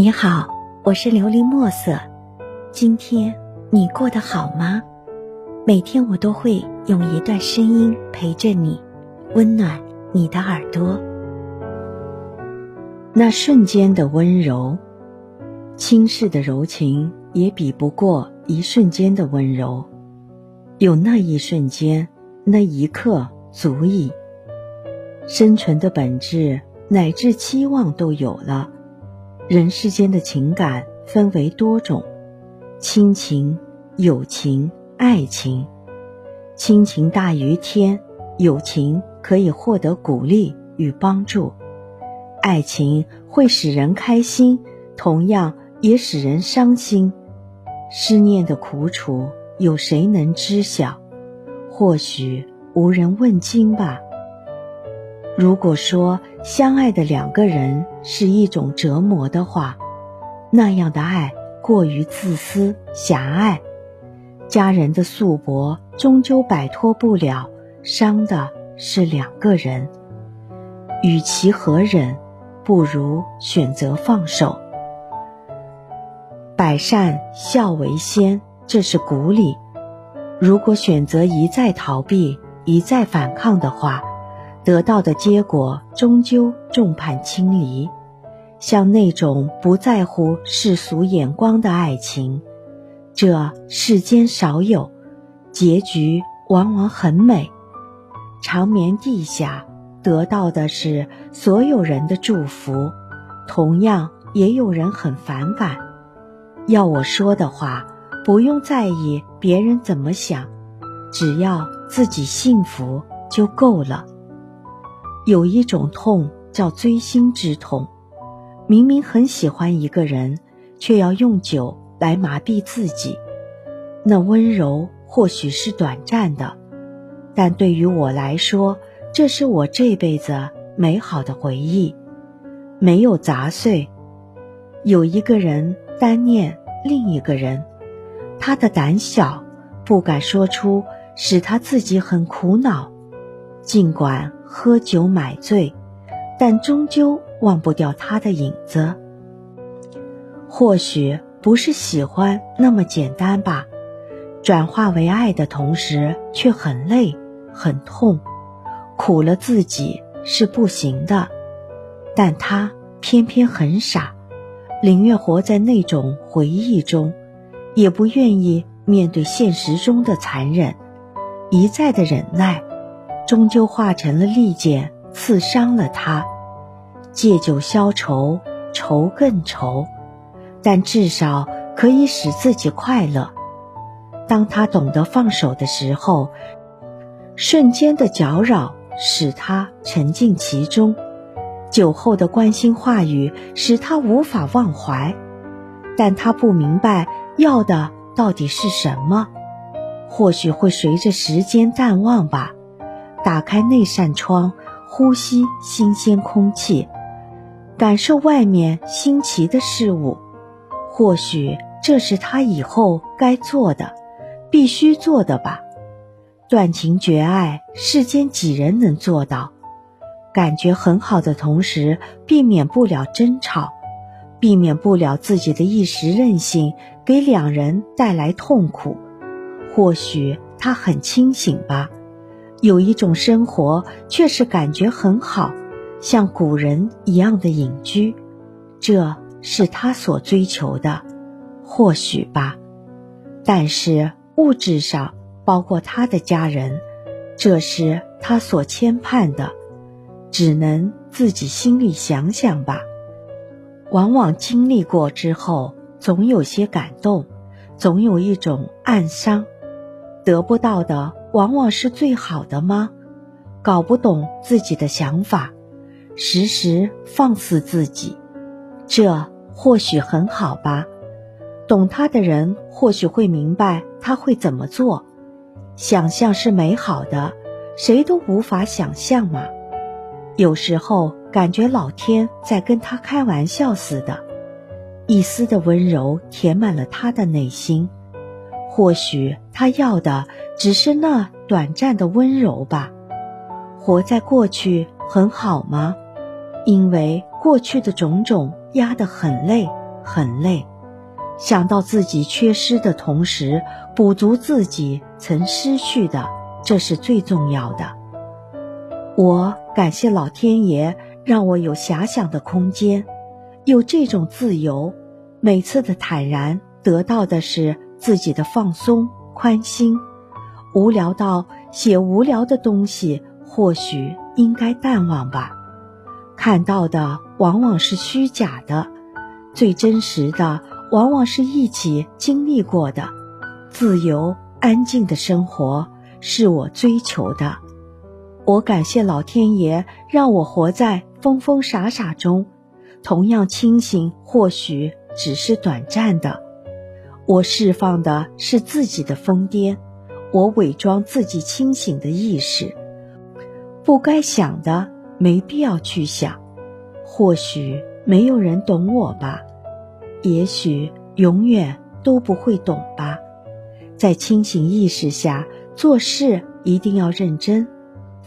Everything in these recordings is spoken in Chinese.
你好，我是琉璃墨色。今天你过得好吗？每天我都会用一段声音陪着你，温暖你的耳朵。那瞬间的温柔，轻视的柔情也比不过一瞬间的温柔。有那一瞬间，那一刻足矣。生存的本质乃至期望都有了。人世间的情感分为多种，亲情、友情、爱情。亲情大于天，友情可以获得鼓励与帮助，爱情会使人开心，同样也使人伤心。思念的苦楚，有谁能知晓？或许无人问津吧。如果说相爱的两个人是一种折磨的话，那样的爱过于自私狭隘。家人的束缚终究摆脱不了，伤的是两个人。与其何忍，不如选择放手。百善孝为先，这是古礼。如果选择一再逃避，一再反抗的话，得到的结果终究众叛亲离，像那种不在乎世俗眼光的爱情，这世间少有，结局往往很美，长眠地下，得到的是所有人的祝福，同样也有人很反感。要我说的话，不用在意别人怎么想，只要自己幸福就够了。有一种痛叫锥心之痛，明明很喜欢一个人，却要用酒来麻痹自己。那温柔或许是短暂的，但对于我来说，这是我这辈子美好的回忆，没有杂碎。有一个人单念另一个人，他的胆小不敢说出，使他自己很苦恼，尽管。喝酒买醉，但终究忘不掉他的影子。或许不是喜欢那么简单吧，转化为爱的同时却很累很痛，苦了自己是不行的。但他偏偏很傻，宁愿活在那种回忆中，也不愿意面对现实中的残忍，一再的忍耐。终究化成了利剑，刺伤了他。借酒消愁，愁更愁，但至少可以使自己快乐。当他懂得放手的时候，瞬间的搅扰使他沉浸其中，酒后的关心话语使他无法忘怀。但他不明白要的到底是什么，或许会随着时间淡忘吧。打开那扇窗，呼吸新鲜空气，感受外面新奇的事物。或许这是他以后该做的，必须做的吧。断情绝爱，世间几人能做到？感觉很好的同时，避免不了争吵，避免不了自己的一时任性给两人带来痛苦。或许他很清醒吧。有一种生活，却是感觉很好，像古人一样的隐居，这是他所追求的，或许吧。但是物质上，包括他的家人，这是他所牵绊的，只能自己心里想想吧。往往经历过之后，总有些感动，总有一种暗伤，得不到的。往往是最好的吗？搞不懂自己的想法，时时放肆自己，这或许很好吧。懂他的人或许会明白他会怎么做。想象是美好的，谁都无法想象嘛。有时候感觉老天在跟他开玩笑似的，一丝的温柔填满了他的内心。或许他要的。只是那短暂的温柔吧。活在过去很好吗？因为过去的种种压得很累，很累。想到自己缺失的同时，补足自己曾失去的，这是最重要的。我感谢老天爷，让我有遐想的空间，有这种自由。每次的坦然，得到的是自己的放松、宽心。无聊到写无聊的东西，或许应该淡忘吧。看到的往往是虚假的，最真实的。往往是一起经历过的，自由安静的生活是我追求的。我感谢老天爷让我活在疯疯傻傻中，同样清醒或许只是短暂的。我释放的是自己的疯癫，我伪装自己清醒的意识。不该想的没必要去想，或许没有人懂我吧。也许永远都不会懂吧，在清醒意识下做事一定要认真。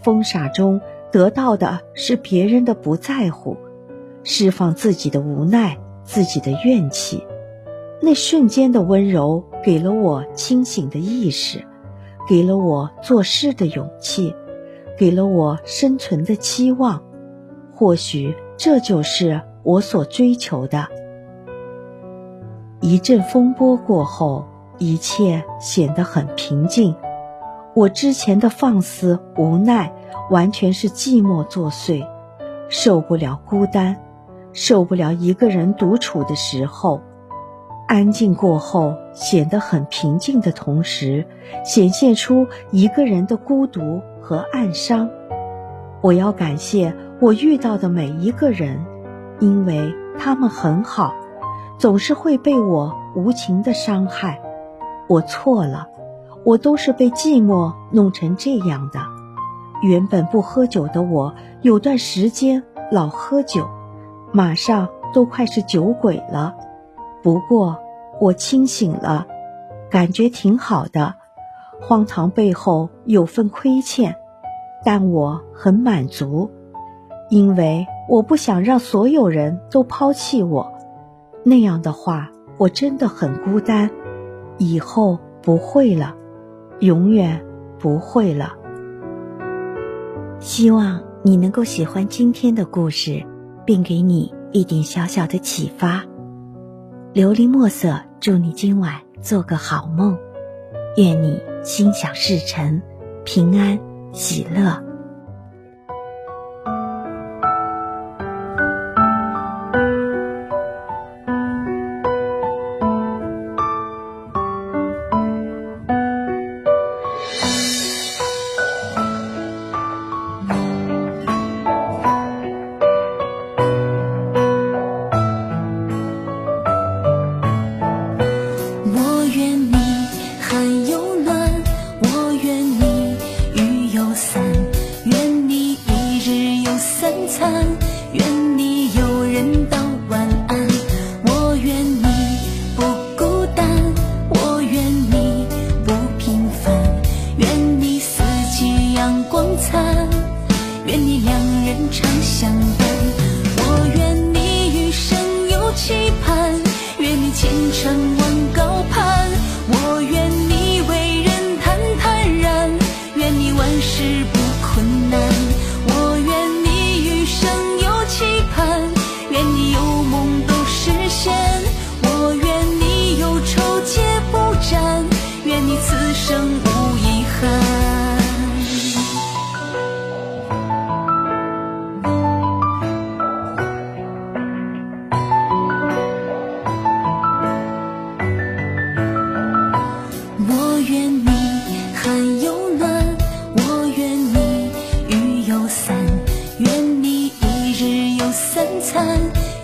疯傻中得到的是别人的不在乎，释放自己的无奈、自己的怨气。那瞬间的温柔给了我清醒的意识，给了我做事的勇气，给了我生存的期望。或许这就是我所追求的。一阵风波过后，一切显得很平静。我之前的放肆无奈，完全是寂寞作祟。受不了孤单，受不了一个人独处的时候。安静过后，显得很平静的同时，显现出一个人的孤独和暗伤。我要感谢我遇到的每一个人，因为他们很好。总是会被我无情的伤害，我错了，我都是被寂寞弄成这样的。原本不喝酒的我，有段时间老喝酒，马上都快是酒鬼了。不过我清醒了，感觉挺好的。荒唐背后有份亏欠，但我很满足，因为我不想让所有人都抛弃我。那样的话，我真的很孤单。以后不会了，永远不会了。希望你能够喜欢今天的故事，并给你一点小小的启发。琉璃墨色，祝你今晚做个好梦，愿你心想事成，平安喜乐。愿你有人道晚安，我愿你不孤单，我愿你不平凡，愿你四季阳光灿，愿你两人长相伴，我愿你余生有期盼，愿你前程往高攀。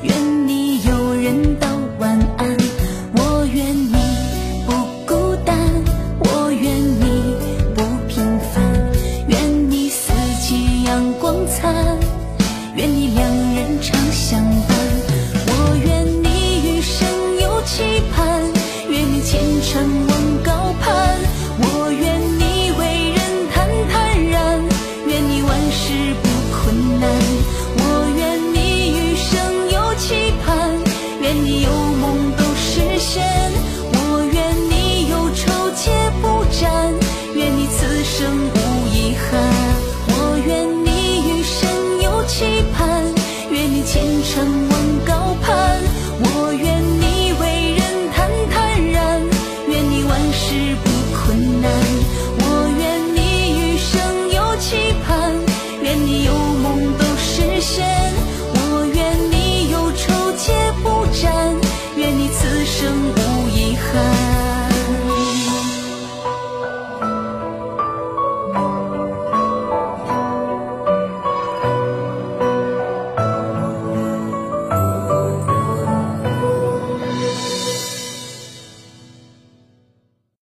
愿你有人道晚安。我愿你不孤单。我愿你不平凡。愿你四季阳光灿。愿你两人长相伴。我愿你余生有期盼。愿你前程望高攀。成温。